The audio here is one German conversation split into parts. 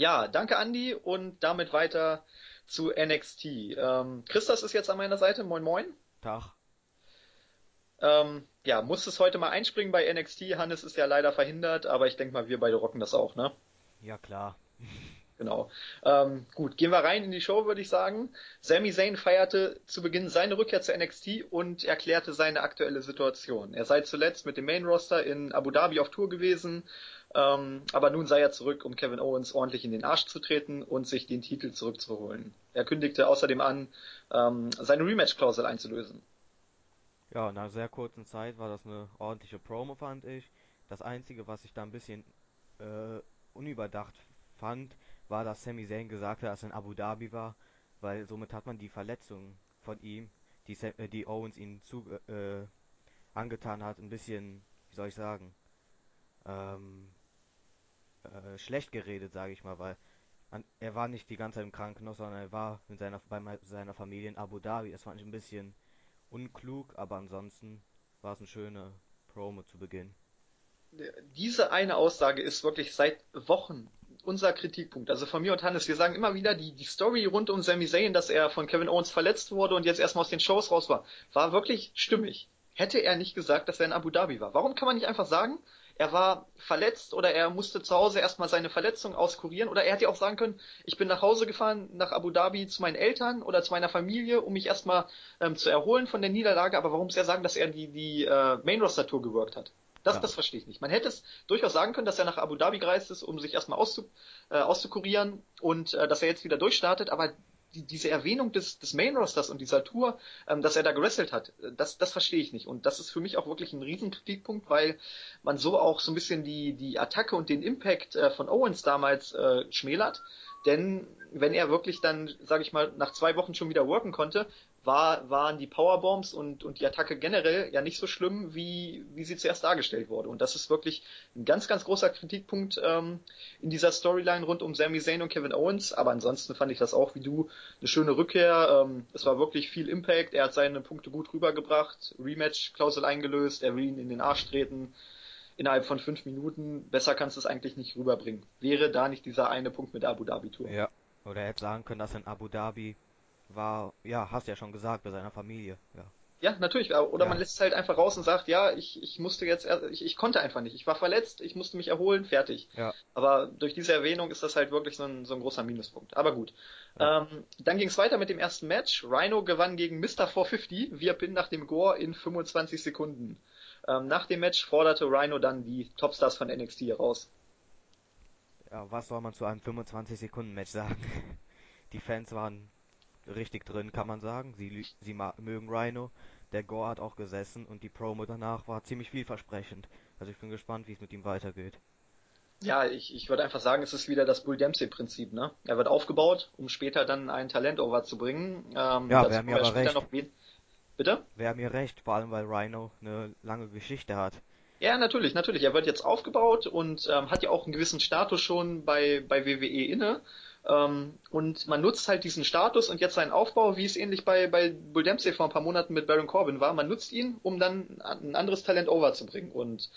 Ja, danke Andy und damit weiter zu NXT. Ähm, Christas ist jetzt an meiner Seite. Moin Moin. Tag. Ähm, ja, muss es heute mal einspringen bei NXT. Hannes ist ja leider verhindert, aber ich denke mal, wir beide rocken das auch, ne? Ja, klar. Genau. Ähm, gut, gehen wir rein in die Show, würde ich sagen. Sami Zayn feierte zu Beginn seine Rückkehr zu NXT und erklärte seine aktuelle Situation. Er sei zuletzt mit dem Main Roster in Abu Dhabi auf Tour gewesen, ähm, aber nun sei er zurück, um Kevin Owens ordentlich in den Arsch zu treten und sich den Titel zurückzuholen. Er kündigte außerdem an, ähm, seine Rematch-Klausel einzulösen. Ja, nach sehr kurzen Zeit war das eine ordentliche Promo, fand ich. Das Einzige, was ich da ein bisschen äh, unüberdacht fand, war, dass Sami Zayn gesagt hat, dass er in Abu Dhabi war, weil somit hat man die Verletzung von ihm, die, äh, die Owens ihm zu, äh, angetan hat, ein bisschen, wie soll ich sagen, ähm, äh, schlecht geredet, sage ich mal, weil an, er war nicht die ganze Zeit im Krankenhaus, sondern er war mit seiner, bei seiner Familie in Abu Dhabi. Das fand ich ein bisschen unklug, aber ansonsten war es eine schöne Promo zu Beginn. Diese eine Aussage ist wirklich seit Wochen unser Kritikpunkt. Also von mir und Hannes, wir sagen immer wieder, die, die Story rund um Sami Zayn, dass er von Kevin Owens verletzt wurde und jetzt erstmal aus den Shows raus war, war wirklich stimmig. Hätte er nicht gesagt, dass er in Abu Dhabi war. Warum kann man nicht einfach sagen, er war verletzt oder er musste zu Hause erstmal seine Verletzung auskurieren oder er hätte auch sagen können, ich bin nach Hause gefahren, nach Abu Dhabi zu meinen Eltern oder zu meiner Familie, um mich erstmal ähm, zu erholen von der Niederlage, aber warum muss er sagen, dass er die, die äh, Main Roster Tour gewirkt hat? Das, ja. das verstehe ich nicht. Man hätte es durchaus sagen können, dass er nach Abu Dhabi gereist ist, um sich erstmal auszu, äh, auszukurieren und äh, dass er jetzt wieder durchstartet, aber die, diese Erwähnung des, des Main Rosters und dieser Tour, ähm, dass er da gewrestelt hat, das, das verstehe ich nicht. Und das ist für mich auch wirklich ein Riesenkritikpunkt, weil man so auch so ein bisschen die, die Attacke und den Impact äh, von Owens damals äh, schmälert. Denn wenn er wirklich dann, sage ich mal, nach zwei Wochen schon wieder worken konnte, war, waren die Powerbombs und, und die Attacke generell ja nicht so schlimm, wie, wie sie zuerst dargestellt wurde. Und das ist wirklich ein ganz, ganz großer Kritikpunkt ähm, in dieser Storyline rund um Sami Zayn und Kevin Owens. Aber ansonsten fand ich das auch wie du eine schöne Rückkehr. Ähm, es war wirklich viel Impact. Er hat seine Punkte gut rübergebracht, Rematch-Klausel eingelöst, er will ihn in den Arsch treten. Innerhalb von fünf Minuten, besser kannst du es eigentlich nicht rüberbringen. Wäre da nicht dieser eine Punkt mit der Abu Dhabi Tour. Ja, oder er hätte sagen können, dass in Abu Dhabi war, ja, hast ja schon gesagt, bei seiner Familie, ja. Ja, natürlich. Oder ja. man lässt es halt einfach raus und sagt, ja, ich, ich musste jetzt, ich, ich konnte einfach nicht. Ich war verletzt, ich musste mich erholen, fertig. Ja. Aber durch diese Erwähnung ist das halt wirklich so ein, so ein großer Minuspunkt. Aber gut. Ja. Ähm, dann ging es weiter mit dem ersten Match. Rhino gewann gegen Mr. 450 via Pin nach dem Gore in 25 Sekunden. Ähm, nach dem Match forderte Rhino dann die Topstars von NXT heraus. Ja, was soll man zu einem 25 Sekunden Match sagen? Die Fans waren richtig drin, kann man sagen. Sie, sie mögen Rhino. Der Gore hat auch gesessen und die Promo danach war ziemlich vielversprechend. Also ich bin gespannt, wie es mit ihm weitergeht. Ja, ich, ich würde einfach sagen, es ist wieder das Bull Dempsey-Prinzip, ne? Er wird aufgebaut, um später dann ein Talent over zu bringen. Ähm, ja, wäre mir aber recht. Noch... Bitte? Wäre mir recht, vor allem weil Rhino eine lange Geschichte hat. Ja, natürlich, natürlich. Er wird jetzt aufgebaut und ähm, hat ja auch einen gewissen Status schon bei, bei WWE inne. Ähm, und man nutzt halt diesen Status und jetzt seinen Aufbau, wie es ähnlich bei, bei Bull Dempsey vor ein paar Monaten mit Baron Corbin war. Man nutzt ihn, um dann ein anderes Talent overzubringen. Und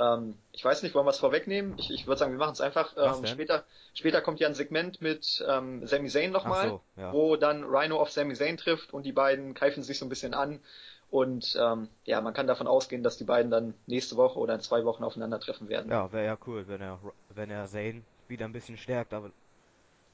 ähm, ich weiß nicht, wollen wir es vorwegnehmen? Ich, ich würde sagen, wir machen es einfach. Ähm, später, später kommt ja ein Segment mit ähm, Sami Zayn nochmal, so, ja. wo dann Rhino auf Sami Zayn trifft und die beiden keifen sich so ein bisschen an. Und ähm, ja, man kann davon ausgehen, dass die beiden dann nächste Woche oder in zwei Wochen aufeinandertreffen werden. Ja, wäre ja cool, wenn er wenn er Zayn wieder ein bisschen stärkt, aber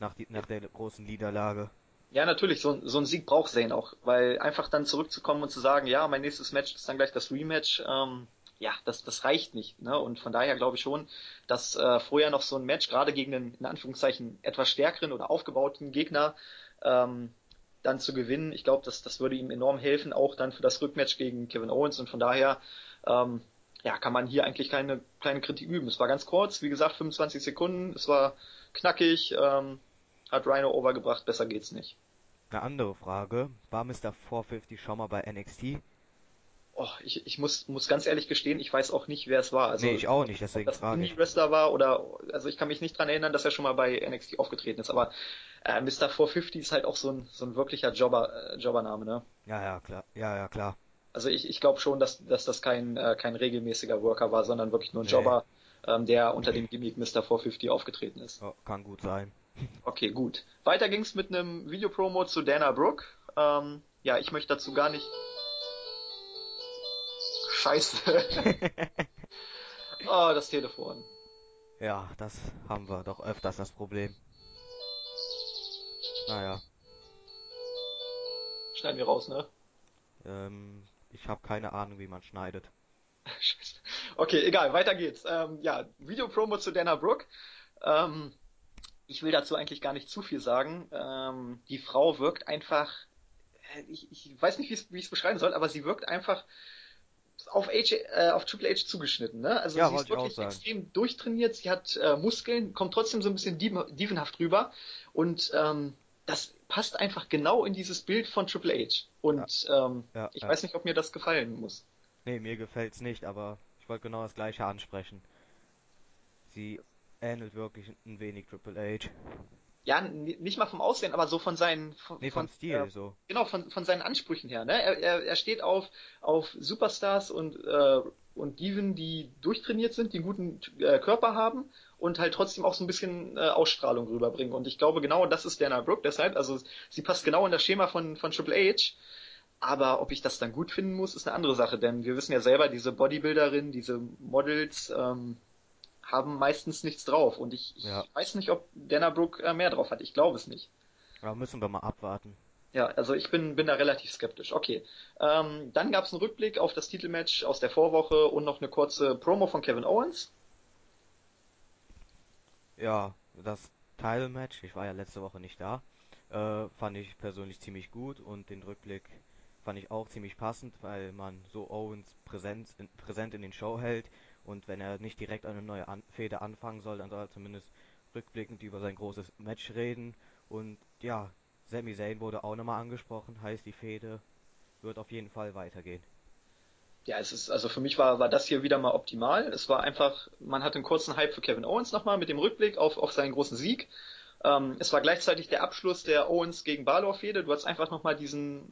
nach, die, nach der großen Niederlage. Ja, natürlich, so, so ein Sieg braucht Zane auch, weil einfach dann zurückzukommen und zu sagen, ja, mein nächstes Match ist dann gleich das Rematch, ähm, ja, das, das reicht nicht. Ne? Und von daher glaube ich schon, dass äh, vorher noch so ein Match, gerade gegen einen in Anführungszeichen etwas stärkeren oder aufgebauten Gegner, ähm, dann zu gewinnen, ich glaube, das, das würde ihm enorm helfen, auch dann für das Rückmatch gegen Kevin Owens. Und von daher ähm, ja, kann man hier eigentlich keine kleine Kritik üben. Es war ganz kurz, wie gesagt, 25 Sekunden, es war knackig, ähm, hat Rhino overgebracht, besser geht's nicht. Eine andere Frage, war Mr. 450 schon mal bei NXT? Oh, ich, ich muss, muss ganz ehrlich gestehen, ich weiß auch nicht, wer es war. Also, nee, ich auch nicht, deswegen ob das frage ich. Wrestler war oder, also ich kann mich nicht dran erinnern, dass er schon mal bei NXT aufgetreten ist, aber äh, Mr. 450 ist halt auch so ein, so ein wirklicher Jobber, äh, Jobbername, ne? Ja, ja, klar, ja, ja, klar. Also ich, ich glaube schon, dass, dass das kein, äh, kein regelmäßiger Worker war, sondern wirklich nur ein nee. Jobber. ähm, der unter dem Gimmick Mr. 450 aufgetreten ist. Oh, kann gut sein. Okay, gut. Weiter ging's mit einem Videopromo zu Dana Brooke. Ähm, ja, ich möchte dazu gar nicht. Scheiße. oh, das Telefon. Ja, das haben wir doch öfters das Problem. Naja. Schneiden wir raus, ne? Ähm, ich habe keine Ahnung, wie man schneidet. Scheiße. Okay, egal, weiter geht's. Ähm, ja, Videopromo zu Dana Brooke. Ähm, ich will dazu eigentlich gar nicht zu viel sagen. Ähm, die Frau wirkt einfach, äh, ich, ich weiß nicht, wie ich es beschreiben soll, aber sie wirkt einfach auf, H, äh, auf Triple H zugeschnitten. Ne? Also Ja, sie ist wirklich extrem durchtrainiert, sie hat äh, Muskeln, kommt trotzdem so ein bisschen dieven- dievenhaft rüber und ähm, das passt einfach genau in dieses Bild von Triple H. Und ähm, Ja, ich ja. weiß nicht, ob mir das gefallen muss. Nee, mir gefällt's nicht, aber ich wollte genau das gleiche ansprechen. Sie ähnelt wirklich ein wenig Triple H. Ja, nicht mal vom Aussehen, aber so von seinen von, Nee, von, Stil äh, so. genau von, von seinen Ansprüchen her. Ne? Er, er, er steht auf auf Superstars und äh, und Diven, die durchtrainiert sind, die einen guten äh, Körper haben und halt trotzdem auch so ein bisschen äh, Ausstrahlung rüberbringen. Und ich glaube genau, das ist Dana Brooke. Deshalb, also sie passt genau in das Schema von von Triple H. Aber ob ich das dann gut finden muss, ist eine andere Sache, denn wir wissen ja selber, diese Bodybuilderinnen, diese Models ähm, haben meistens nichts drauf. Und ich, ich Ja. weiß nicht, ob Dana Brooke äh, mehr drauf hat. Ich glaube es nicht. Aber müssen wir mal abwarten. Ja, also ich bin, bin da relativ skeptisch. Okay. Ähm, dann gab es einen Rückblick auf das Titelmatch aus der Vorwoche und noch eine kurze Promo von Kevin Owens. Ja, das Title-Match, ich war ja letzte Woche nicht da, äh, fand ich persönlich ziemlich gut und den Rückblick fand ich auch ziemlich passend, weil man so Owens präsent in, präsent in den Show hält und wenn er nicht direkt eine neue An Fehde anfangen soll, dann soll er zumindest rückblickend über sein großes Match reden und ja, Sami Zayn wurde auch nochmal angesprochen, heißt die Fehde wird auf jeden Fall weitergehen. Ja, es ist, also für mich war, war das hier wieder mal optimal. Es war einfach, man hatte einen kurzen Hype für Kevin Owens nochmal mit dem Rückblick auf, auf seinen großen Sieg. Ähm, es war gleichzeitig der Abschluss der Owens gegen Balor-Fehde. Du hast einfach nochmal diesen,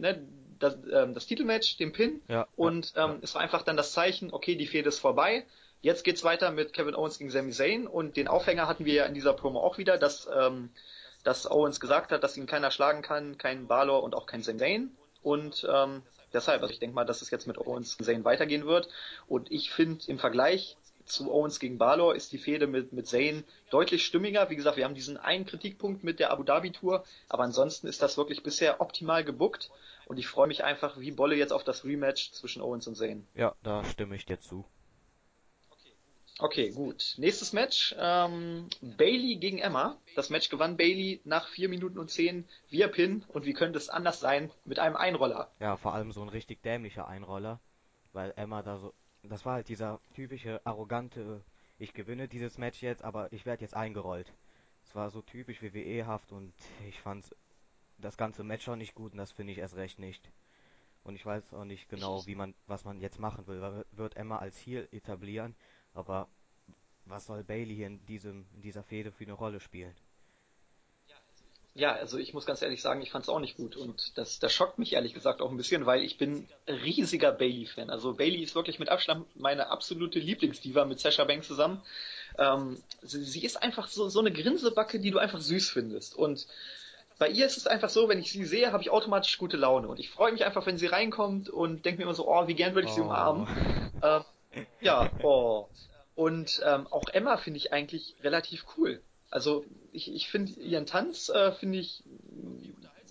ne, das, ähm, das Titelmatch, den Pin. Ja, Und ähm, ja. es war einfach dann das Zeichen, okay, die Fehde ist vorbei. Jetzt geht's weiter mit Kevin Owens gegen Sami Zayn. Und den Aufhänger hatten wir ja in dieser Promo auch wieder, dass, ähm, dass Owens gesagt hat, dass ihn keiner schlagen kann, kein Balor und auch kein Sami Zayn. Und ähm, deshalb, also ich denke mal, dass es jetzt mit Owens gegen Zayn weitergehen wird. Und ich finde im Vergleich zu Owens gegen Balor ist die Fehde mit, mit Zayn deutlich stimmiger. Wie gesagt, wir haben diesen einen Kritikpunkt mit der Abu Dhabi Tour, aber ansonsten ist das wirklich bisher optimal gebuckt. Und ich freue mich einfach wie Bolle jetzt auf das Rematch zwischen Owens und Zayn. ja, da stimme ich dir zu. Okay, gut. Nächstes Match. Ähm, Bailey gegen Emma. Das Match gewann Bailey nach 4 Minuten und 10 via Pin. Und wie könnte es anders sein? Mit einem Einroller. Ja, vor allem so ein richtig dämlicher Einroller, weil Emma da so, das war halt dieser typische arrogante, ich gewinne dieses Match jetzt, aber ich werde jetzt eingerollt. Es war so typisch WWE-haft und ich fand das ganze Match auch nicht gut und das finde ich erst recht nicht. Und ich weiß auch nicht genau, wie man, was man jetzt machen will. Wird Emma als Heel etablieren, aber was soll Bailey hier in diesem, in dieser Fehde für eine Rolle spielen? Ja, also ich muss ganz ehrlich sagen, ich fand es auch nicht gut. Und das, das schockt mich ehrlich gesagt auch ein bisschen, weil ich bin riesiger Bailey-Fan. Also Bailey ist wirklich mit Abstand meine absolute Lieblingsdiva mit Sasha Banks zusammen. Ähm, sie, sie ist einfach so, so eine Grinsebacke, die du einfach süß findest. Und bei ihr ist es einfach so, wenn ich sie sehe, habe ich automatisch gute Laune. Und ich freue mich einfach, wenn sie reinkommt und denke mir immer so, oh, wie gern würde ich sie Oh. umarmen. Ähm, ja, oh. Und ähm, auch Emma finde ich eigentlich relativ cool. Also ich, ich finde ihren Tanz äh, finde ich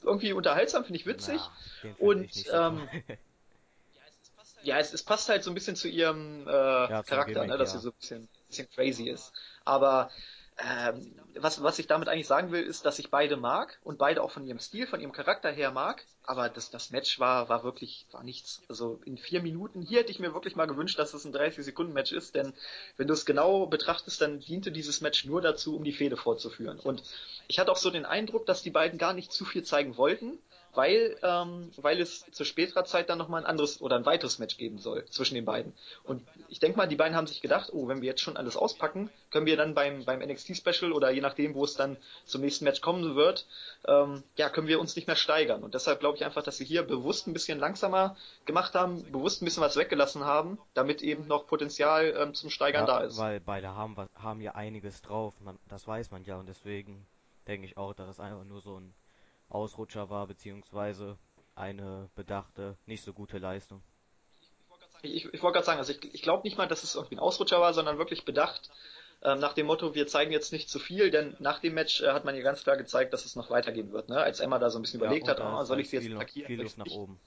irgendwie unterhaltsam, finde ich witzig. Na, find Und ich ähm, ja, es, es passt halt so ein bisschen zu ihrem äh, Ja, Charakter, Gimmick, ne, dass ja. sie so ein bisschen, bisschen crazy ist. Aber ähm, was, was ich damit eigentlich sagen will, ist, dass ich beide mag und beide auch von ihrem Stil, von ihrem Charakter her mag. Aber das, das Match war, war wirklich, war nichts. Also in vier Minuten, hier hätte ich mir wirklich mal gewünscht, dass es ein 30-Sekunden-Match ist, denn wenn du es genau betrachtest, dann diente dieses Match nur dazu, um die Fehde fortzuführen. Und ich hatte auch so den Eindruck, dass die beiden gar nicht zu viel zeigen wollten, weil, ähm, weil es zu späterer Zeit dann nochmal ein anderes oder ein weiteres Match geben soll zwischen den beiden. Und ich denke mal, die beiden haben sich gedacht, oh, wenn wir jetzt schon alles auspacken, können wir dann beim, beim NXT-Special oder je nachdem, wo es dann zum nächsten Match kommen wird, ähm, ja, können wir uns nicht mehr steigern. Und deshalb glaube glaube ich einfach, dass sie hier bewusst ein bisschen langsamer gemacht haben, bewusst ein bisschen was weggelassen haben, damit eben noch Potenzial ähm, zum Steigern ja, da ist. Weil beide haben, haben ja einiges drauf, man, das weiß man ja und deswegen denke ich auch, dass es einfach nur so ein Ausrutscher war, beziehungsweise eine bedachte, nicht so gute Leistung. Ich, ich wollte gerade sagen, also ich, ich glaube nicht mal, dass es irgendwie ein Ausrutscher war, sondern wirklich bedacht, nach dem Motto, wir zeigen jetzt nicht zu viel, denn nach dem Match äh, hat man ja ganz klar gezeigt, dass es noch weitergehen wird. Ne? Als Emma da so ein bisschen ja, überlegt hat, oh, soll ich sie jetzt attackieren? Viel Luft nach oben.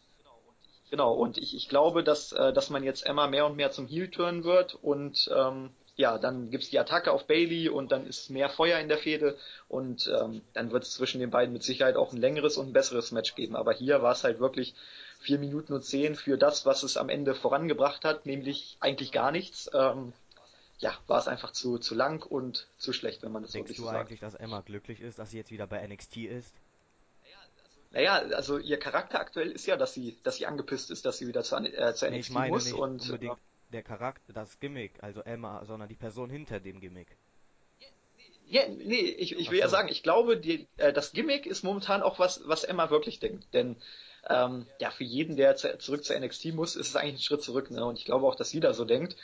Genau, und ich, ich glaube, dass, äh, dass man jetzt Emma mehr und mehr zum Heel turnen wird und ähm, ja, dann gibt's die Attacke auf Bailey und dann ist mehr Feuer in der Fehde und ähm, dann wird es zwischen den beiden mit Sicherheit auch ein längeres und ein besseres Match geben. Aber hier war es halt wirklich vier Minuten und zehn für das, was es am Ende vorangebracht hat, nämlich eigentlich gar nichts. Ähm, ja, war es einfach zu, zu lang und zu schlecht, wenn man das Denkst wirklich du so sagt. eigentlich, dass Emma glücklich ist, dass sie jetzt wieder bei NXT ist? Naja, also ihr Charakter aktuell ist ja, dass sie, dass sie angepisst ist, dass sie wieder zu, äh, zu NXT nee, ich meine muss nicht und unbedingt der Charakter, das Gimmick, also Emma, sondern die Person hinter dem Gimmick. Ja, nee, ich, ich will Ach ja so. sagen, ich glaube, die, äh, das Gimmick ist momentan auch was, was Emma wirklich denkt. Denn ähm, ja, für jeden, der zu, zurück zu NXT muss, ist es eigentlich ein Schritt zurück. Ne? Und ich glaube auch, dass sie da so denkt.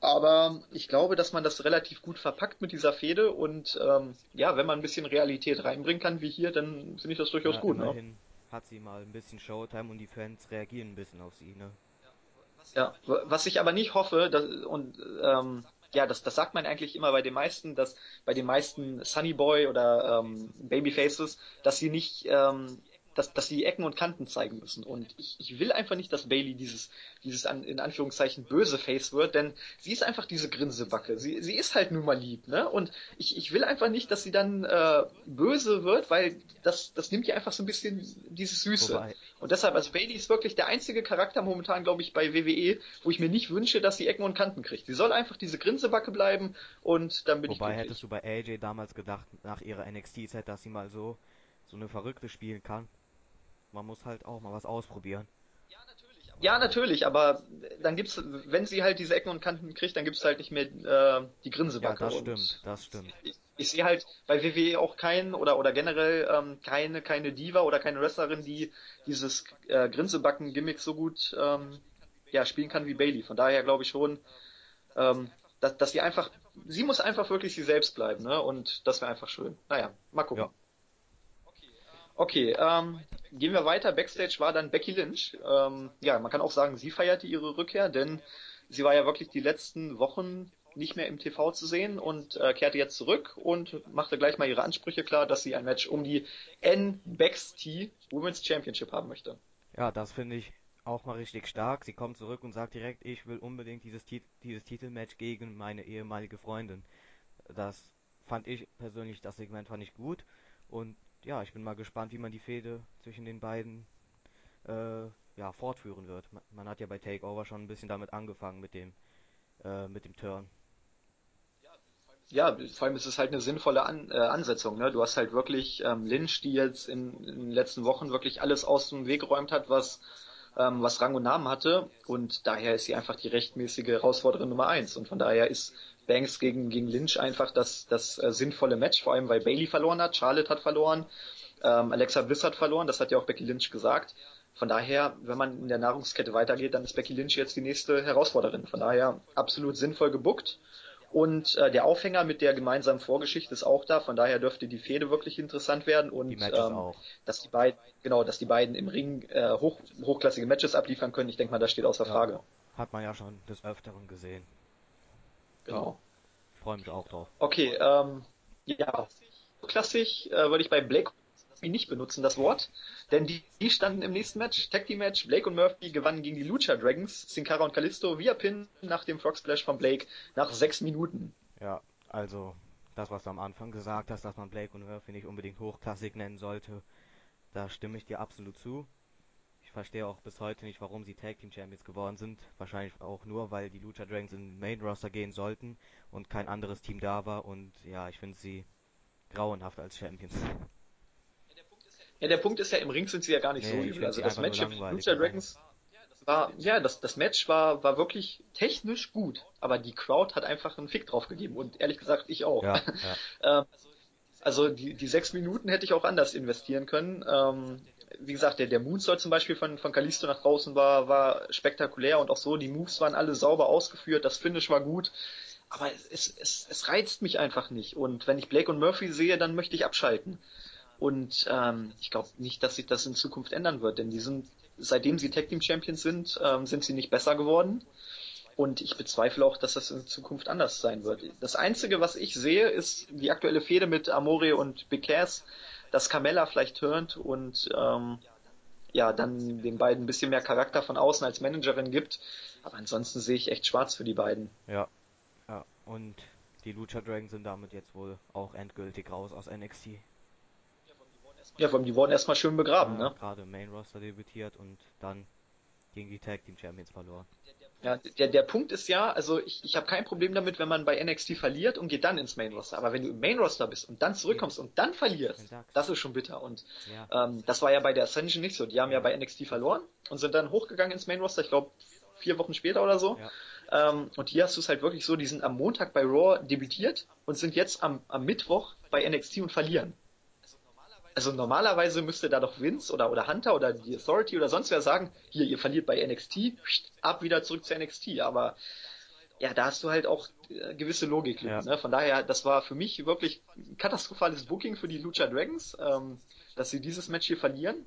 Aber ich glaube, dass man das relativ gut verpackt mit dieser Fehde und ähm, ja, wenn man ein bisschen Realität reinbringen kann wie hier, dann finde ich das durchaus Ja, gut. Ne? immerhin hat sie mal ein bisschen Showtime und die Fans reagieren ein bisschen auf sie, ne? Ja, was ich aber nicht hoffe, dass, und ähm, ja, das, das sagt man eigentlich immer bei den meisten, dass bei den meisten Sunny Boy oder ähm, Babyfaces, dass sie nicht, ähm, dass, dass sie die Ecken und Kanten zeigen müssen. Und ich, ich will einfach nicht, dass Bailey dieses, dieses an, in Anführungszeichen böse Face wird, denn sie ist einfach diese Grinsebacke. Sie, sie ist halt nun mal lieb, ne? Und ich, ich will einfach nicht, dass sie dann äh, böse wird, weil das, das nimmt ja einfach so ein bisschen dieses Süße. Wobei, Und deshalb, also Bailey ist wirklich der einzige Charakter momentan, glaube ich, bei WWE, wo ich mir nicht wünsche, dass sie Ecken und Kanten kriegt. Sie soll einfach diese Grinsebacke bleiben und dann bin wobei ich hättest glücklich. du bei AJ damals gedacht, nach ihrer NXT-Zeit, dass sie mal so, so eine Verrückte spielen kann? Man muss halt auch mal was ausprobieren. Ja, natürlich, aber dann gibt's, wenn sie halt diese Ecken und Kanten kriegt, dann gibt's halt nicht mehr äh, die Ja, Grinsebacke. das stimmt, das stimmt. ich, ich sehe halt bei WWE auch keinen oder oder generell ähm, keine keine Diva oder keine Wrestlerin, die dieses äh, Grinsebacken-Gimmick so gut ähm, ja spielen kann wie Bailey. Von daher glaube ich schon, ähm, dass, dass sie einfach, sie muss einfach wirklich sie selbst bleiben, ne? Und das wäre einfach schön. Naja, mal gucken. Ja, Okay, ähm, gehen wir weiter. Backstage war dann Becky Lynch. Ähm, ja, man kann auch sagen, sie feierte ihre Rückkehr, denn sie war ja wirklich die letzten Wochen nicht mehr im TV zu sehen und äh, kehrte jetzt zurück und machte gleich mal ihre Ansprüche klar, dass sie ein Match um die NXT Women's Championship haben möchte. ja, das finde ich auch mal richtig stark. Sie kommt zurück und sagt direkt, ich will unbedingt dieses, Tit dieses Titelmatch gegen meine ehemalige Freundin. Das fand ich persönlich, das Segment fand ich gut. Und ja, ich bin mal gespannt, wie man die Fehde zwischen den beiden äh, ja, fortführen wird. Man, man hat ja bei Takeover schon ein bisschen damit angefangen mit dem äh, mit dem Turn. Ja, vor allem ist es halt eine sinnvolle An äh, Ansetzung. Ne? Du hast halt wirklich ähm, Lynch, die jetzt in, in den letzten Wochen wirklich alles aus dem Weg geräumt hat, was ähm, was Rang und Namen hatte. Und daher ist sie einfach die rechtmäßige Herausforderin Nummer eins. Und von daher ist Banks gegen, gegen Lynch einfach das, das äh, sinnvolle Match, vor allem weil Bailey verloren hat, Charlotte hat verloren, ähm, Alexa Bliss hat verloren, das hat ja auch Becky Lynch gesagt. Von daher, wenn man in der Nahrungskette weitergeht, dann ist Becky Lynch jetzt die nächste Herausforderin. Von daher absolut sinnvoll gebuckt. Und äh, der Aufhänger mit der gemeinsamen Vorgeschichte ist auch da, von daher dürfte die Fehde wirklich interessant werden und ähm, dass die beiden, genau, dass die beiden im Ring äh, hoch, hochklassige Matches abliefern können, ich denke mal, das steht außer Ja, Frage. hat man ja schon des Öfteren gesehen. Genau. Ich freue mich auch drauf. Okay, ähm, ja, klassisch äh, würde ich bei Blake nicht benutzen, das Wort, denn die, die standen im nächsten Match, Tag Team Match, Blake und Murphy gewannen gegen die Lucha Dragons, Sin Cara und Kalisto via Pin nach dem Frog Splash von Blake nach sechs Minuten. Ja, also das, was du am Anfang gesagt hast, dass man Blake und Murphy nicht unbedingt hochklassig nennen sollte, da stimme ich dir absolut zu. Ich verstehe auch bis heute nicht, warum sie Tag Team Champions geworden sind. Wahrscheinlich auch nur, weil die Lucha Dragons in den Main Roster gehen sollten und kein anderes Team da war. Und ja, ich finde sie grauenhaft als Champions. Ja, der Punkt ist ja, im Ring sind sie ja gar nicht so Nee, ich übel. Also das Match langweilig Lucha. Dragons war, ja, das, das Match war, war wirklich technisch gut, aber die Crowd hat einfach einen Fick drauf gegeben und ehrlich gesagt ich auch. Ja, ja. ähm, also die, die sechs Minuten hätte ich auch anders investieren können. Wie gesagt, der, der Moonsault zum Beispiel von, von Kalisto nach draußen war, war spektakulär und auch so, die Moves waren alle sauber ausgeführt, das Finish war gut. Aber es, es, es reizt mich einfach nicht. Und wenn ich Blake und Murphy sehe, dann möchte ich abschalten. Und ähm, ich glaube nicht, dass sich das in Zukunft ändern wird, denn die sind, seitdem sie Tag Team Champions sind, ähm, sind sie nicht besser geworden. Und ich bezweifle auch, dass das in Zukunft anders sein wird. Das Einzige, was ich sehe, ist die aktuelle Fehde mit Amore und Big Cass, dass Carmella vielleicht turnt und ähm, ja, dann den beiden ein bisschen mehr Charakter von außen als Managerin gibt. Aber ansonsten sehe ich echt schwarz für die beiden. Ja, ja. Und die Lucha Dragons sind damit jetzt wohl auch endgültig raus aus NXT. Ja, vor allem, die wurden erstmal schön begraben, Ja, ne? Gerade im Main Roster debütiert und dann gegen die Tag Team Champions verloren. Ja, der, der Punkt ist ja, also ich, ich habe kein Problem damit, wenn man bei NXT verliert und geht dann ins Main Roster. Aber wenn du im Main Roster bist und dann zurückkommst und dann verlierst, das ist schon bitter. Und ähm, das war ja bei der Ascension nicht so. Die haben ja bei NXT verloren und sind dann hochgegangen ins Main Roster, ich glaube vier Wochen später oder so. ja, Ähm, und hier hast du es halt wirklich so, die sind am Montag bei Raw debütiert und sind jetzt am, am Mittwoch bei NXT und verlieren. Also normalerweise müsste da doch Vince oder, oder Hunter oder die Authority oder sonst wer sagen, hier, ihr verliert bei NXT, ab wieder zurück zu NXT. Aber ja, da hast du halt auch äh, gewisse Logik. Ja. Ne? Von daher, das war für mich wirklich ein katastrophales Booking für die Lucha Dragons, ähm, dass sie dieses Match hier verlieren.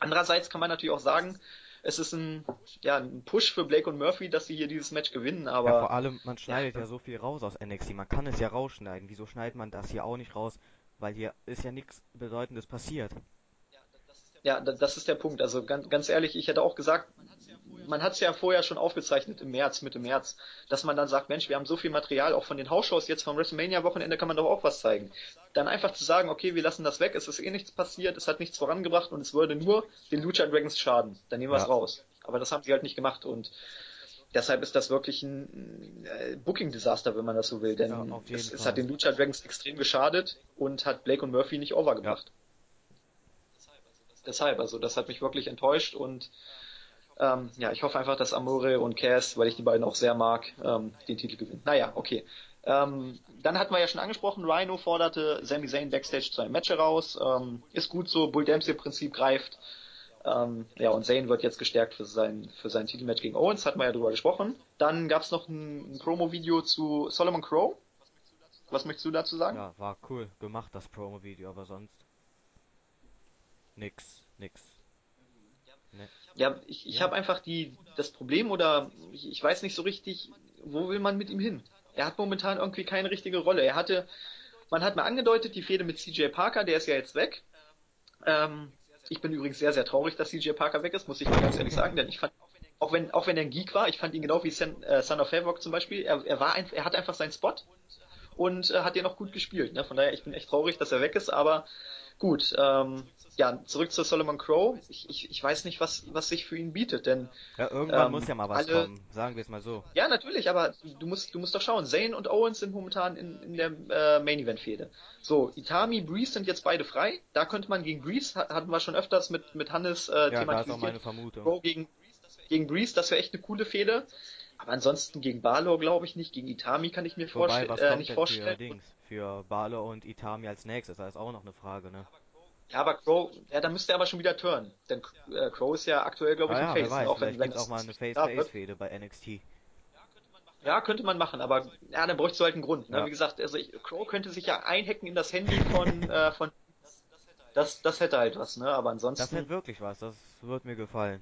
Andererseits kann man natürlich auch sagen, es ist ein, ja, ein Push für Blake und Murphy, dass sie hier dieses Match gewinnen, aber ja, vor allem, man schneidet ja, so viel raus aus NXT. Man kann es ja rausschneiden. Wieso schneidet man das hier auch nicht raus? Weil hier ist ja nichts Bedeutendes passiert. Ja, da- das ist der Punkt. Also ganz, ganz ehrlich, ich hätte auch gesagt, man hat es ja vorher schon aufgezeichnet im März, Mitte März, dass man dann sagt, Mensch, wir haben so viel Material, auch von den Hausshows jetzt vom WrestleMania-Wochenende kann man doch auch was zeigen. Dann einfach zu sagen, okay, wir lassen das weg, es ist eh nichts passiert, es hat nichts vorangebracht und es würde nur den Lucha Dragons schaden. Dann nehmen wir es Ja. raus. Aber das haben sie halt nicht gemacht und deshalb ist das wirklich ein äh, Booking-Desaster, wenn man das so will. Denn Ja, es, es hat den Lucha Dragons extrem geschadet und hat Blake und Murphy nicht overgebracht. Deshalb, also das hat mich wirklich enttäuscht und ähm, ja, ich hoffe einfach, dass Amore und Cass, weil ich die beiden auch sehr mag, ähm, den Titel gewinnen. Naja, okay. Ähm, dann hatten wir ja schon angesprochen, Rhino forderte Sami Zayn backstage zu einem Match heraus. Ähm, ist gut so, Bull Dempsey Prinzip greift. Ähm, ja, und Zayn wird jetzt gestärkt für sein, für sein Titelmatch gegen Owens, hatten wir ja drüber gesprochen. Dann gab's noch ein, ein Promo-Video zu Solomon Crow. Was möchtest du dazu sagen? Ja, war cool gemacht, das Promo-Video, aber sonst nix, nix. Ne. Ja, ich, ich habe einfach die das Problem oder ich, ich weiß nicht so richtig, wo will man mit ihm hin? Er hat momentan irgendwie keine richtige Rolle. Er hatte, man hat mal angedeutet, die Fehde mit CJ Parker, der ist ja jetzt weg. Ähm, ich bin übrigens sehr, sehr traurig, dass CJ Parker weg ist, muss ich mal ganz ehrlich sagen, denn ich fand, auch wenn, auch wenn er ein Geek war, ich fand ihn genau wie Son, äh, Son of Havoc zum Beispiel, er, er war ein, er hat einfach seinen Spot und äh, hat den auch gut gespielt. Ne? Von daher, ich bin echt traurig, dass er weg ist, aber gut. Ähm, ja, zurück zu Solomon Crow. Ich, ich, ich weiß nicht, was, was sich für ihn bietet, denn Ja, irgendwann Ähm, muss ja mal was alle- kommen, sagen wir es mal so. ja, natürlich, aber du musst, du musst doch schauen. Zayn und Owens sind momentan in, in der äh, Main Event Fehde. So, Itami, Breeze sind jetzt beide frei. Da könnte man gegen Breeze, ha- hatten wir schon öfters mit, mit Hannes äh, Ja, thematisiert. meine Vermutung. Crow gegen, gegen Breeze, das wäre echt eine coole Fehde. Aber ansonsten gegen Balor glaube ich nicht. Gegen Itami kann ich mir Wobei, vorstellen, was äh, nicht vorstellen. Für Balor und Itami als nächstes? Das ist auch noch eine Frage, ne? Ja, aber Crow, ja, da müsste er aber schon wieder turnen. Denn äh, Crow ist ja aktuell, glaube ich, Ah ein ja, Face. weiß, auch wenn, wenn auch mal eine. Face-Face-Fehde bei NXT. Ja, könnte man machen, aber ja, dann bräuchst du halt einen Grund. Ne? Ja. Wie gesagt, also ich, Crow könnte sich ja einhacken in das Handy von, äh, von das, das hätte halt was, ne? Aber Das hätte ansonsten, wirklich was, das wird mir gefallen.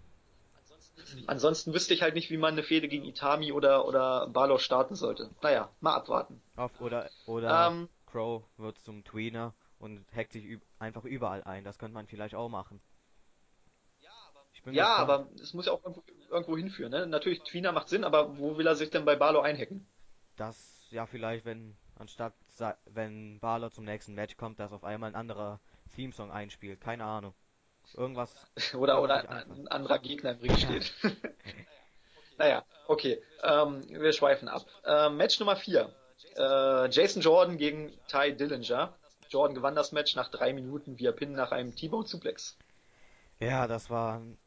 Ansonsten wüsste ich halt nicht, wie man eine Fehde gegen Itami oder oder Balor starten sollte. Naja, mal abwarten. Auf, oder oder Ähm, Crow wird zum Tweener und hackt sich einfach überall ein. Das könnte man vielleicht auch machen. Ja, aber es muss ja auch irgendwo, irgendwo hinführen, ne? Natürlich, Tweener macht Sinn, aber wo will er sich denn bei Balor einhacken? Das, ja, vielleicht, wenn, anstatt, wenn Balor zum nächsten Match kommt, dass auf einmal ein anderer Theme-Song einspielt. Keine Ahnung. Irgendwas. Oder, oder ein anderer Gegner im Ring steht. naja, okay. Ähm, wir schweifen ab. Ähm, Match Nummer 4. Äh, Jason Jordan gegen Ty Dillinger. Jordan gewann das Match nach drei Minuten via Pin nach einem T-Bone Suplex. Ja, das waren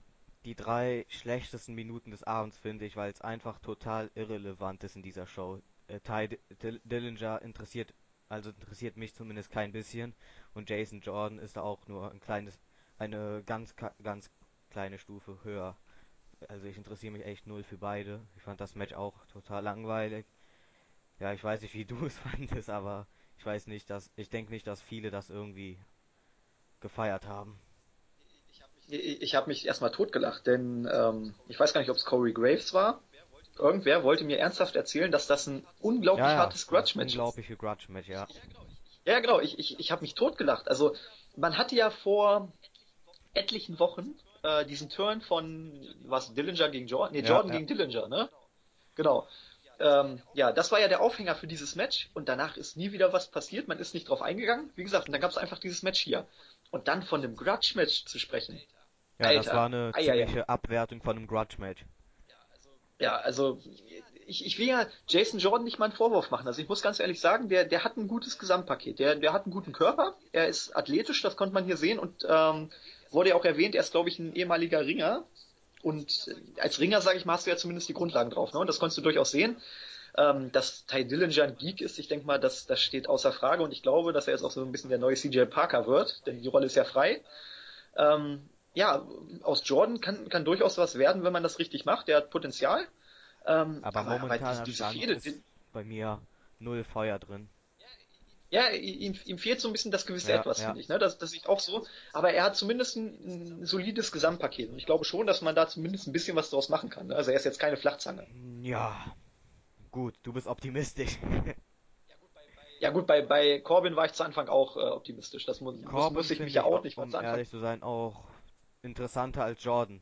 die drei schlechtesten Minuten des Abends, finde ich, weil es einfach total irrelevant ist in dieser Show. Äh, Ty D Dill- Dillinger interessiert, also interessiert mich zumindest kein bisschen. Und Jason Jordan ist da auch nur ein kleines, eine ganz, ganz kleine Stufe höher. Also ich interessiere mich echt null für beide. Ich fand das Match auch total langweilig. Ja, ich weiß nicht, wie du es fandest, aber ich weiß nicht, dass ich denke nicht, dass viele das irgendwie gefeiert haben. Ich, ich habe mich erstmal totgelacht, denn ähm, ich weiß gar nicht, ob es Corey Graves war. Irgendwer wollte mir ernsthaft erzählen, dass das ein unglaublich Ja, ja, hartes Grudge-Match ist. unglaubliche Grudge-Match, ja. Ja, genau, ich, ich, ich habe mich totgelacht. Also, man hatte ja vor etlichen Wochen äh, diesen Turn von, was, Dillinger gegen Jordan? Nee, Jordan ja. gegen Dillinger, ne? Genau. Ähm, ja, das war ja der Aufhänger für dieses Match und danach ist nie wieder was passiert, man ist nicht drauf eingegangen. Wie gesagt, und dann gab es einfach dieses Match hier. Und dann von einem Grudge-Match zu sprechen. Ja, das Alter, war eine eieiei. ziemliche Abwertung von einem Grudge-Match. Ja, also ich, ich will ja Jason Jordan nicht mal einen Vorwurf machen. Also ich muss ganz ehrlich sagen, der, der hat ein gutes Gesamtpaket. Der, der hat einen guten Körper, er ist athletisch, das konnte man hier sehen und ähm, wurde ja auch erwähnt, er ist, glaube ich, ein ehemaliger Ringer. Und äh, als Ringer, sage ich mal, hast du ja zumindest die Grundlagen drauf. Ne? Und das konntest du durchaus sehen. Ähm, dass Ty Dillinger ein Geek ist, ich denke mal, das, das steht außer Frage. Und ich glaube, dass er jetzt auch so ein bisschen der neue CJ Parker wird, denn die Rolle ist ja frei. Ähm, ja, aus Jordan kann, kann durchaus was werden, wenn man das richtig macht. Der hat Potenzial. Ähm, Aber aber, aber momentaner diese, diese Stand Fehde, ist bei mir null Feuer drin. Ja, ihm, ihm fehlt so ein bisschen das gewisse Ja, Etwas, ja. finde ich. Ne? Das, das sehe ich auch so. Aber er hat zumindest ein, ein solides Gesamtpaket. Und ich glaube schon, dass man da zumindest ein bisschen was draus machen kann. Ne? Also er ist jetzt keine Flachzange. Ja, gut, du bist optimistisch. Ja gut, bei, bei Corbin war ich zu Anfang auch äh, optimistisch. Das muss, Corbin muss ich mich ja auch nicht, weil um zu Anfang. ehrlich zu sein, auch interessanter als Jordan.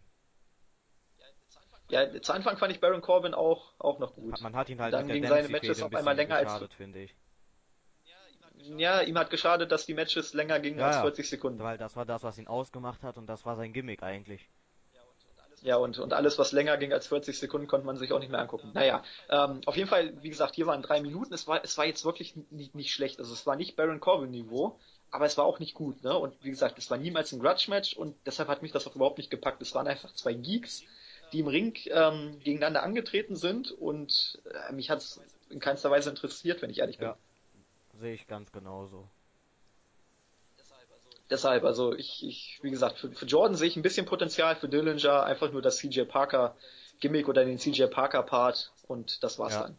Ja, zu Anfang fand ich Baron Corbin auch, auch noch gut. Man hat ihn halt Dann gingen seine Matches auf einmal länger als. finde ich. Ja, ihm hat geschadet, dass die Matches länger gingen Ja, als ja. 40 Sekunden. Weil das war das, was ihn ausgemacht hat und das war sein Gimmick eigentlich. Ja, und, und alles, was länger ging als 40 Sekunden, konnte man sich auch nicht mehr angucken. Naja, ähm, auf jeden Fall, wie gesagt, hier waren drei Minuten. Es war, es war jetzt wirklich nicht, nicht schlecht. Also es war nicht Baron Corbin-Niveau, aber es war auch nicht gut. Ne? Und wie gesagt, es war niemals ein Grudge-Match und deshalb hat mich das auch überhaupt nicht gepackt. Es waren einfach zwei Geeks, die im Ring ähm, gegeneinander angetreten sind und äh, mich hat es in keinster Weise interessiert, wenn ich ehrlich bin. Ja, sehe ich ganz genauso. Deshalb, also ich, ich wie gesagt, für, für Jordan sehe ich ein bisschen Potenzial, für Dillinger einfach nur das CJ Parker Gimmick oder den CJ Parker Part und das war's Ja. dann.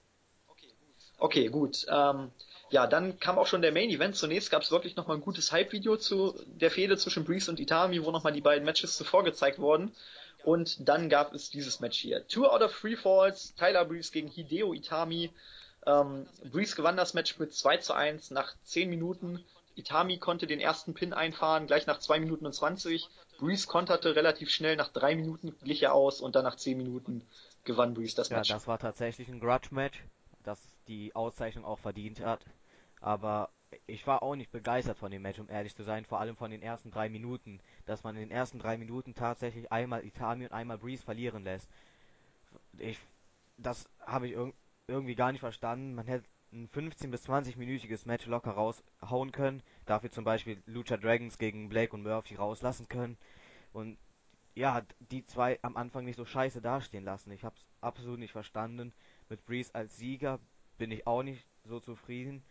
Okay, gut. Ähm, ja, dann kam auch schon der Main Event. Zunächst gab es wirklich nochmal ein gutes Hype-Video zu der Fehde zwischen Breeze und Itami, wo nochmal die beiden Matches zuvor gezeigt wurden. Und dann gab es dieses Match hier. Two out of three falls, Tyler Breeze gegen Hideo Itami. Ähm, Breeze gewann das Match mit 2 zu 1 nach 10 Minuten. Itami konnte den ersten Pin einfahren, gleich nach 2 Minuten und 20. Breeze konterte relativ schnell, nach 3 Minuten glich er aus und dann nach 10 Minuten gewann Breeze das Ja, Match. das war tatsächlich ein Grudge-Match, das die Auszeichnung auch verdient hat. Aber ich war auch nicht begeistert von dem Match, um ehrlich zu sein, vor allem von den ersten drei Minuten. Dass man in den ersten drei Minuten tatsächlich einmal Itami und einmal Breeze verlieren lässt. Ich, das habe ich irg irgendwie gar nicht verstanden. Man hätte ein 15 bis 20 minütiges Match locker raushauen können. Dafür zum Beispiel Lucha Dragons gegen Blake und Murphy rauslassen können. Und ja, die zwei am Anfang nicht so scheiße dastehen lassen. Ich hab's absolut nicht verstanden. Mit Breeze als Sieger bin ich auch nicht so zufrieden,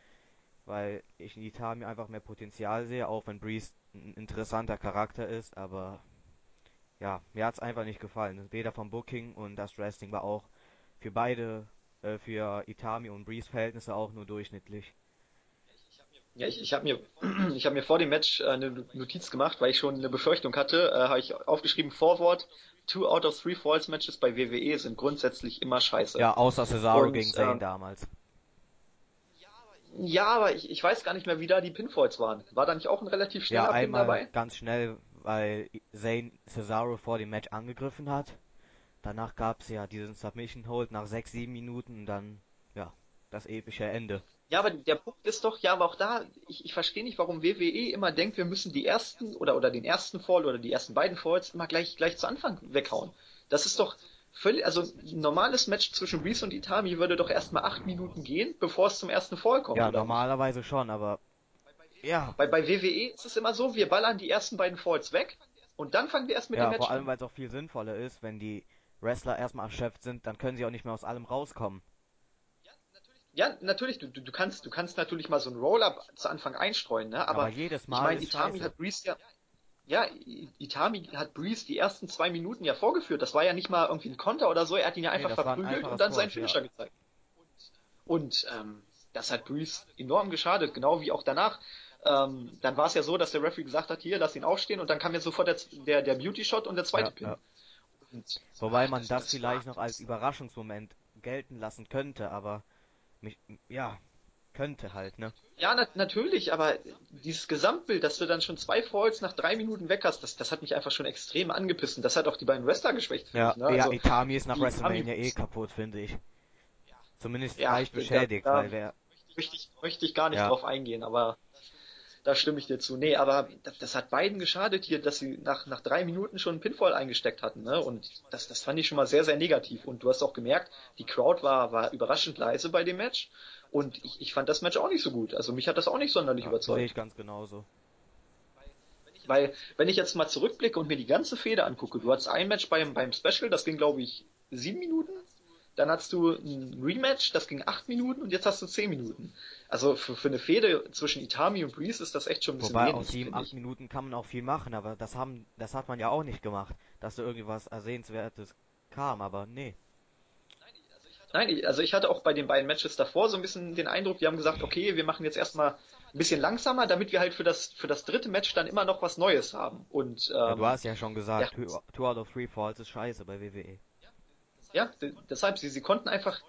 weil ich in Itami einfach mehr Potenzial sehe, auch wenn Breeze ein interessanter Charakter ist, aber ja, mir hat's einfach nicht gefallen. Weder vom Booking und das Wrestling war auch für beide, äh, für Itami und Breeze Verhältnisse auch nur durchschnittlich. Ja, ich, ich habe mir, ich hab mir vor dem Match äh, eine Notiz gemacht, weil ich schon eine Befürchtung hatte. Äh, habe ich aufgeschrieben, Vorwort, two out of three Falls Matches bei WWE sind grundsätzlich immer scheiße. Ja, außer Cesaro Und, gegen Zayn ähm, damals. Ja, aber ich, ich weiß gar nicht mehr, wie da die Pinfalls waren. War da nicht auch ein relativ schneller Ja, Pin einmal dabei? ganz schnell, weil Zayn Cesaro vor dem Match angegriffen hat. Danach gab's ja diesen Submission Hold nach 6, 7 Minuten und dann, ja, das epische Ende. Ja, aber der Punkt ist doch, ja, aber auch da, ich, ich verstehe nicht, warum WWE immer denkt, wir müssen die ersten oder, oder den ersten Fall oder die ersten beiden Falls immer gleich, gleich zu Anfang weghauen. Das ist doch völlig, also ein normales Match zwischen Breeze und Itami würde doch erstmal acht Minuten gehen, bevor es zum ersten Fall kommt, Ja, nicht? normalerweise schon, aber ja, Bei, bei WWE ist es immer so, wir ballern die ersten beiden Falls weg und dann fangen wir erst mit ja, dem Match vor allem, an. weil es auch viel sinnvoller ist, wenn die Wrestler erstmal erschöpft sind, dann können sie auch nicht mehr aus allem rauskommen. Ja, natürlich, du, du, du kannst, du kannst natürlich mal so ein Roll-Up zu Anfang einstreuen, ne? Aber Aber jedes ich Mal meine, ist Itami scheiße. hat Breeze ja, Ja, Itami hat Breeze die ersten zwei Minuten ja vorgeführt. Das war ja nicht mal irgendwie ein Konter oder so. Er hat ihn ja einfach Nee, ein verprügelt einfaches und dann seinen Finisher ja. gezeigt. Und ähm, das hat Breeze enorm geschadet, genau wie auch danach. Ähm, dann war es ja so, dass der Referee gesagt hat, hier, lass ihn aufstehen und dann kam ja sofort der, der, der Beauty-Shot und der zweite Ja, Pin. ja. Wobei man das, vielleicht noch als Überraschungsmoment gelten lassen könnte, aber mich, ja, könnte halt, ne? Ja, na, natürlich, aber dieses Gesamtbild, dass du dann schon zwei Falls nach drei Minuten weg hast, das, das hat mich einfach schon extrem angepisst. Und das hat auch die beiden Wrestler geschwächt, Ja, ich. Ne? ja, Also, Itami ist nach WrestleMania eh kaputt, finde ich. Zumindest Ja, leicht beschädigt, da- weil wer, möchte ich, möchte ich gar nicht Ja. drauf eingehen, aber da stimme ich dir zu. Nee, aber das, hat beiden geschadet hier, dass sie nach, nach drei Minuten schon einen Pinfall eingesteckt hatten, ne? Und das, das fand ich schon mal sehr, sehr negativ. Und du hast auch gemerkt, die Crowd war, war überraschend leise bei dem Match. Und ich, ich fand das Match auch nicht so gut. Also mich hat das auch nicht sonderlich ja, überzeugt. sehe ich ganz genauso. Weil, wenn ich jetzt mal zurückblicke und mir die ganze Fehde angucke, du hattest ein Match beim, beim Special, das ging, glaube ich, sieben Minuten. Dann hattest du ein Rematch, das ging acht Minuten und jetzt hast du zehn Minuten. Also für, für eine Fehde zwischen Itami und Breeze ist das echt schon ein bisschen Wobei wenig, aus sieben, acht. Minuten kann man auch viel machen, aber das haben, das hat man ja auch nicht gemacht, dass da irgendwas Ersehenswertes kam, aber nee. Nein, also ich hatte auch bei den beiden Matches davor so ein bisschen den Eindruck, die haben gesagt, okay, wir machen jetzt erstmal ein bisschen langsamer, damit wir halt für das, für das dritte Match dann immer noch was Neues haben. Und Ja, ähm, du hast ja schon gesagt, ja. two, two out of three falls ist scheiße bei. WWE. Ja, deshalb, sie, sie konnten einfach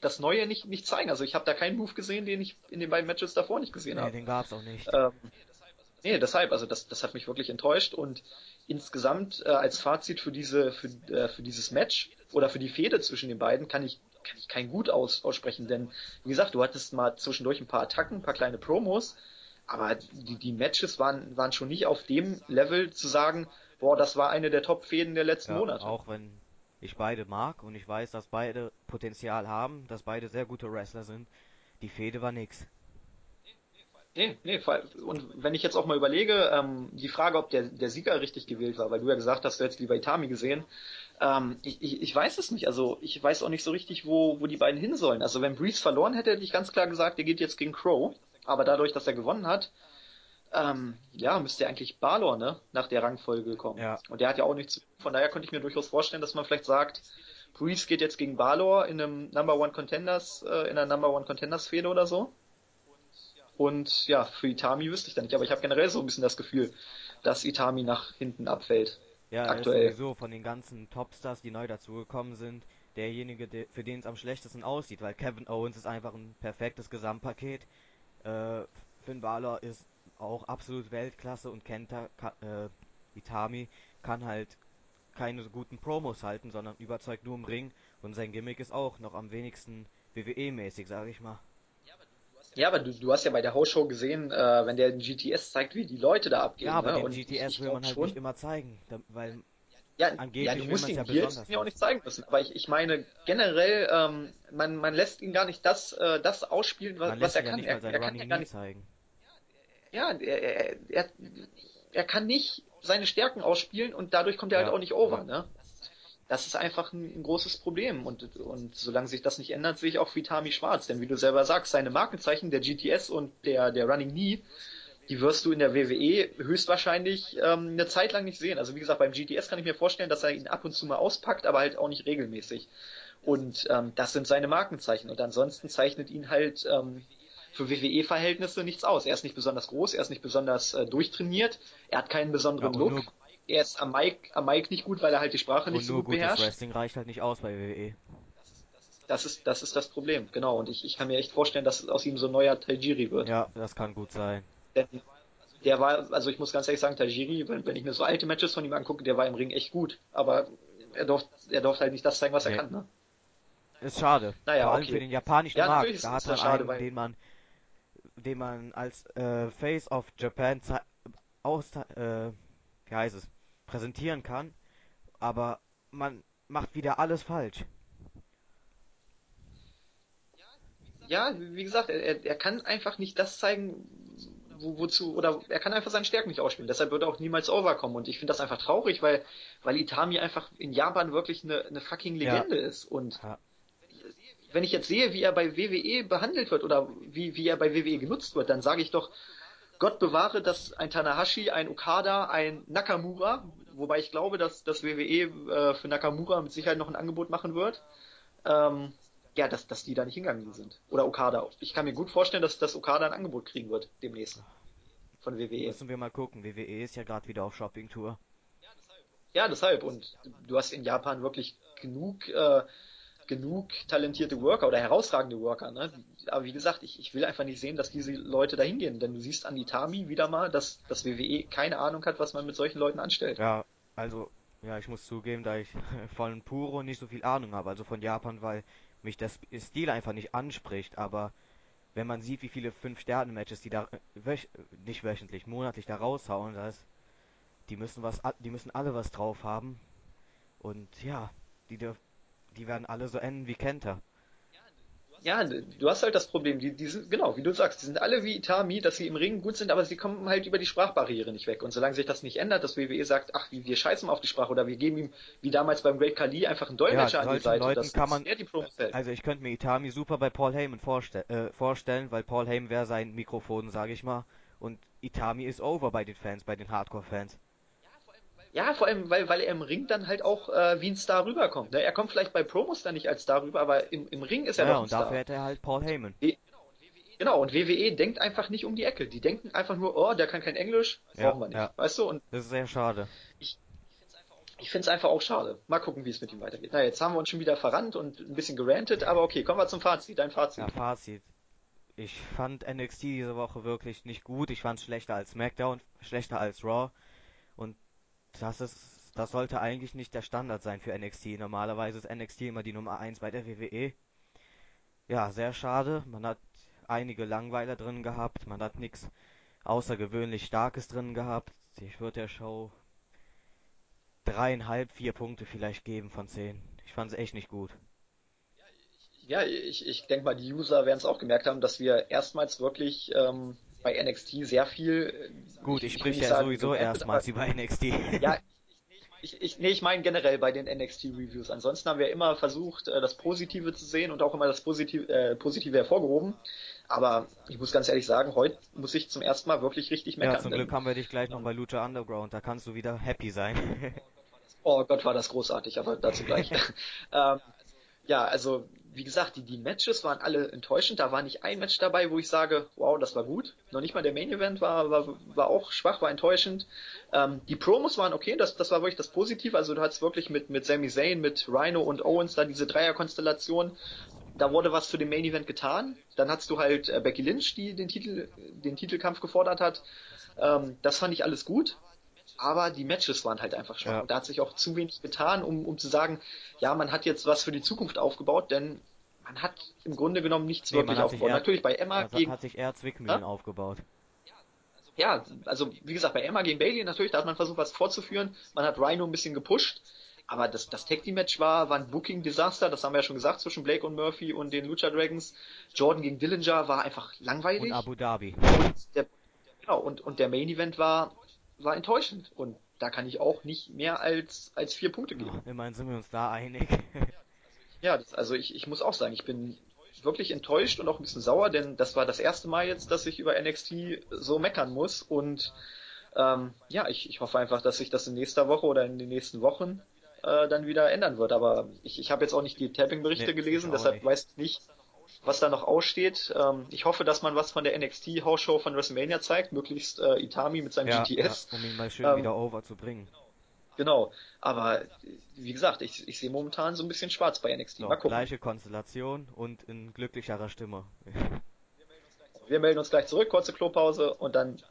das Neue nicht, nicht zeigen. Also ich habe da keinen Move gesehen, den ich in den beiden Matches davor nicht gesehen Nee, habe. den gab's auch nicht. Ähm, nee, deshalb, also das, das hat mich wirklich enttäuscht und insgesamt äh, als Fazit für diese, für, äh, für dieses Match oder für die Fehde zwischen den beiden kann ich, kann ich kein Gut aus, aussprechen, denn wie gesagt, du hattest mal zwischendurch ein paar Attacken, ein paar kleine Promos, aber die, die Matches waren, waren schon nicht auf dem Level zu sagen, boah, das war eine der Top-Fäden der letzten Ja, Monate. auch wenn ich beide mag und ich weiß, dass beide Potenzial haben, dass beide sehr gute Wrestler sind, die Fehde war nix. Nee, nee, und wenn ich jetzt auch mal überlege, ähm, die Frage, ob der, der Sieger richtig gewählt war, weil du ja gesagt hast, du hättest lieber Itami gesehen, ähm, ich, ich, ich weiß es nicht. Also ich weiß auch nicht so richtig, wo, wo die beiden hin sollen. Also wenn Breeze verloren hätte, hätte ich ganz klar gesagt, der geht jetzt gegen Crow. Aber dadurch, dass er gewonnen hat, ähm, ja, müsste eigentlich Balor, ne, nach der Rangfolge kommen. Ja. Und der hat ja auch nichts zu tun. Von daher könnte ich mir durchaus vorstellen, dass man vielleicht sagt, Breeze geht jetzt gegen Balor in einem Number One Contenders, äh, in einer Number One Contenders Fehde oder so. Und ja, für Itami wüsste ich da nicht, aber ich habe generell so ein bisschen das Gefühl, dass Itami nach hinten abfällt. Ja, er ist Aktuell. sowieso von den ganzen Topstars, die neu dazugekommen sind, derjenige, der, für den es am schlechtesten aussieht, weil Kevin Owens ist einfach ein perfektes Gesamtpaket. Äh, Finn Balor ist auch absolut Weltklasse und Kenta äh, Itami kann halt keine so guten Promos halten, sondern überzeugt nur im Ring und sein Gimmick ist auch noch am wenigsten WWE-mäßig, sage ich mal. Ja, aber du, du hast ja bei der Hausshow gesehen, äh, wenn der den GTS zeigt, wie die Leute da abgehen. Ja, aber ne? den Und GTS will man halt schon, nicht immer zeigen, da, weil Ja, Angeblich ja, du musst ihn ja hier ja auch nicht zeigen müssen. Aber ich, ich meine, generell, ähm, man, man lässt ihn gar nicht das, äh, das ausspielen, was, man was er ihn ja kann. nicht Er, er kann ja gar nicht, zeigen. Ja, er, er, er, kann nicht seine Stärken ausspielen und dadurch kommt er halt Ja, auch nicht over, ne? Das ist einfach ein, ein großes Problem und, und solange sich das nicht ändert, sehe ich auch Vitami schwarz. Denn wie du selber sagst, seine Markenzeichen, der GTS und der, der Running Knee, die wirst du in der WWE höchstwahrscheinlich ähm, eine Zeit lang nicht sehen. Also wie gesagt, beim GTS kann ich mir vorstellen, dass er ihn ab und zu mal auspackt, aber halt auch nicht regelmäßig. Und ähm, das sind seine Markenzeichen. Und ansonsten zeichnet ihn halt ähm, für WWE-Verhältnisse nichts aus. Er ist nicht besonders groß, er ist nicht besonders äh, durchtrainiert, er hat keinen Ja, besonderen und Look. nur, Er ist am Mic, am Mic nicht gut, weil er halt die Sprache nicht so gut beherrscht. Wrestling reicht halt nicht aus bei. WWE. Das ist, das ist das Problem, genau. Und ich, ich kann mir echt vorstellen, dass aus ihm so ein neuer Tajiri wird. Ja, das kann gut sein. Denn der war, also ich muss ganz ehrlich sagen, Tajiri, wenn, wenn ich mir so alte Matches von ihm angucke, der war im Ring echt gut. Aber er durfte, er durfte halt nicht das zeigen, was er Nee. kann, ne? Ist schade. Naja, Vor allem okay. für den japanischen Ja, Markt. Da hat man schade, einen, weil- den man, den man als äh, Face of Japan aus, äh, wie heißt es, präsentieren kann. Aber man macht wieder alles falsch. Ja, wie gesagt, er, er- kann einfach nicht das zeigen, wo, wozu, oder er kann einfach seine Stärken nicht ausspielen. Deshalb wird er auch niemals overkommen. Und ich finde das einfach traurig, weil, weil Itami einfach in Japan wirklich eine, eine fucking Legende ist. Und Ja. Wenn ich jetzt sehe, wie er bei WWE behandelt wird oder wie, wie er bei WWE genutzt wird, dann sage ich doch, Gott bewahre, dass ein Tanahashi, ein Okada, ein Nakamura, wobei ich glaube, dass das WWE äh, für Nakamura mit Sicherheit noch ein Angebot machen wird, ähm, ja, dass, dass die da nicht hingegangen sind. Oder Okada. Ich kann mir gut vorstellen, dass, dass Okada ein Angebot kriegen wird demnächst von WWE. Müssen wir mal gucken. WWE ist ja gerade wieder auf Shopping-Tour. Ja, deshalb. Und du hast in Japan wirklich genug, äh, genug talentierte Worker oder herausragende Worker. Ne? Aber wie gesagt, ich, ich will einfach nicht sehen, dass diese Leute da hingehen. Denn du siehst an Itami wieder mal, dass das WWE keine Ahnung hat, was man mit solchen Leuten anstellt. Ja, also, ja, ich muss zugeben, da ich von Puro nicht so viel Ahnung habe, also von Japan, weil mich der Stil einfach nicht anspricht. Aber wenn man sieht, wie viele 5-Sterne-Matches die da wöch nicht wöchentlich, monatlich da raushauen, das die müssen was, die müssen alle was drauf haben. Und ja, die, die werden alle so enden wie Kenta. Ja, du hast halt das Problem, die, die sind, genau, wie du sagst, die sind alle wie Itami, dass sie im Ring gut sind, aber sie kommen halt über die Sprachbarriere nicht weg. Und solange sich das nicht ändert, dass WWE sagt, ach, wir scheißen auf die Sprache oder wir geben ihm, wie damals beim Great Khali, einfach einen Dolmetscher ja, an die Seite, Leuten dass kann man, die Also ich könnte mir Itami super bei Paul Heyman vorstell, äh, vorstellen, weil Paul Heyman wäre sein Mikrofon, sage ich mal. Und Itami ist over bei den Fans, bei den Hardcore-Fans. Ja, vor allem, weil, weil er im Ring dann halt auch äh, wie ein Star rüberkommt. Ne? Er kommt vielleicht bei Promos dann nicht als Star rüber, aber im, im Ring ist er ja, doch ein und Star. dafür hätte er halt Paul Heyman. Genau, und WWE denkt einfach nicht um die Ecke. Die denken einfach nur, oh, der kann kein Englisch, Ja, brauchen wir nicht. ja. Weißt du? Und Das ist sehr schade. ich finde es einfach auch schade. Mal gucken, wie es mit ihm weitergeht. Na, jetzt haben wir uns schon wieder verrannt und ein bisschen gerantet, aber okay, kommen wir zum Fazit. Dein Fazit. Ja, Fazit. Ich fand NXT diese Woche wirklich nicht gut. Ich fand es schlechter als SmackDown, schlechter als Raw. Und das ist, das sollte eigentlich nicht der Standard sein für NXT. Normalerweise ist NXT immer die Nummer 1 bei der WWE. Ja, sehr schade. Man hat einige Langweiler drin gehabt. Man hat nichts außergewöhnlich Starkes drin gehabt. Ich würde der Show dreieinhalb, vier Punkte vielleicht geben von zehn. Ich fand es echt nicht gut. Ja, ich, ich denke mal, die User werden es auch gemerkt haben, dass wir erstmals wirklich ähm, bei NXT sehr viel. äh, Gut, ich sprich nicht ja sagen, sowieso erstmals über NXT. Ja, ich, ich, nee, ich meine generell bei den NXT-Reviews. Ansonsten haben wir immer versucht, äh, das Positive zu sehen und auch immer das Positive, äh, Positive hervorgehoben. Aber ich muss ganz ehrlich sagen, heute muss ich zum ersten Mal wirklich richtig meckern. Ja, zum Glück haben wir dich gleich noch bei Lucha Underground. Da kannst du wieder happy sein. Oh Gott, war das großartig, aber dazu gleich. ähm, ja, also wie gesagt, die, die Matches waren alle enttäuschend. Da war nicht ein Match dabei, wo ich sage, wow, das war gut. Noch nicht mal der Main Event war, war, war auch schwach, war enttäuschend. Ähm, die Promos waren okay, das, das war wirklich das Positive. Also du hattest wirklich mit, mit Sami Zayn, mit Rhino und Owens da diese Dreierkonstellation. Da wurde was für den Main Event getan. Dann hattest du halt äh, Becky Lynch, die den Titel, den Titelkampf gefordert hat. Ähm, das fand ich alles gut aber die Matches waren halt einfach schwach. Ja. Und da hat sich auch zu wenig getan, um, um zu sagen, ja, man hat jetzt was für die Zukunft aufgebaut, denn man hat im Grunde genommen nichts Nee, wirklich aufgebaut. eher- Natürlich bei Emma Also gegen, hat sich eher Zwickmühlen Hä? aufgebaut. ja, also wie gesagt, bei Emma gegen Bailey natürlich, da hat man versucht, was vorzuführen. Man hat Rhino ein bisschen gepusht. Aber das, das Tag Team Match war, war ein Booking Desaster, das haben wir ja schon gesagt, zwischen Blake und Murphy und den Lucha Dragons. Jordan gegen Dillinger war einfach langweilig. Und Abu Dhabi. Und der, genau, und, und der Main Event war, war enttäuschend. Und da kann ich auch nicht mehr als, als vier Punkte geben. Ja, immerhin sind wir uns da einig. Ja, das, also ich, ich muss auch sagen, ich bin wirklich enttäuscht und auch ein bisschen sauer, denn das war das erste Mal jetzt, dass ich über NXT so meckern muss. Und ähm, ja, ich, ich hoffe einfach, dass sich das in nächster Woche oder in den nächsten Wochen äh, dann wieder ändern wird. Aber ich, ich habe jetzt auch nicht die Tapping-Berichte Nee, gelesen, deshalb nicht. weiß ich nicht, was da noch aussteht. Ähm, ich hoffe, dass man was von der NXT-Hausshow von WrestleMania zeigt, möglichst äh, Itami mit seinem ja, ja, GTS. um ihn mal schön Ähm, wieder over zu bringen. Genau. Aber wie gesagt, ich, ich sehe momentan so ein bisschen schwarz bei NXT. So, Mal gucken. gleiche Konstellation und in glücklicherer Stimme. Wir melden uns gleich zurück, kurze Klopause und dann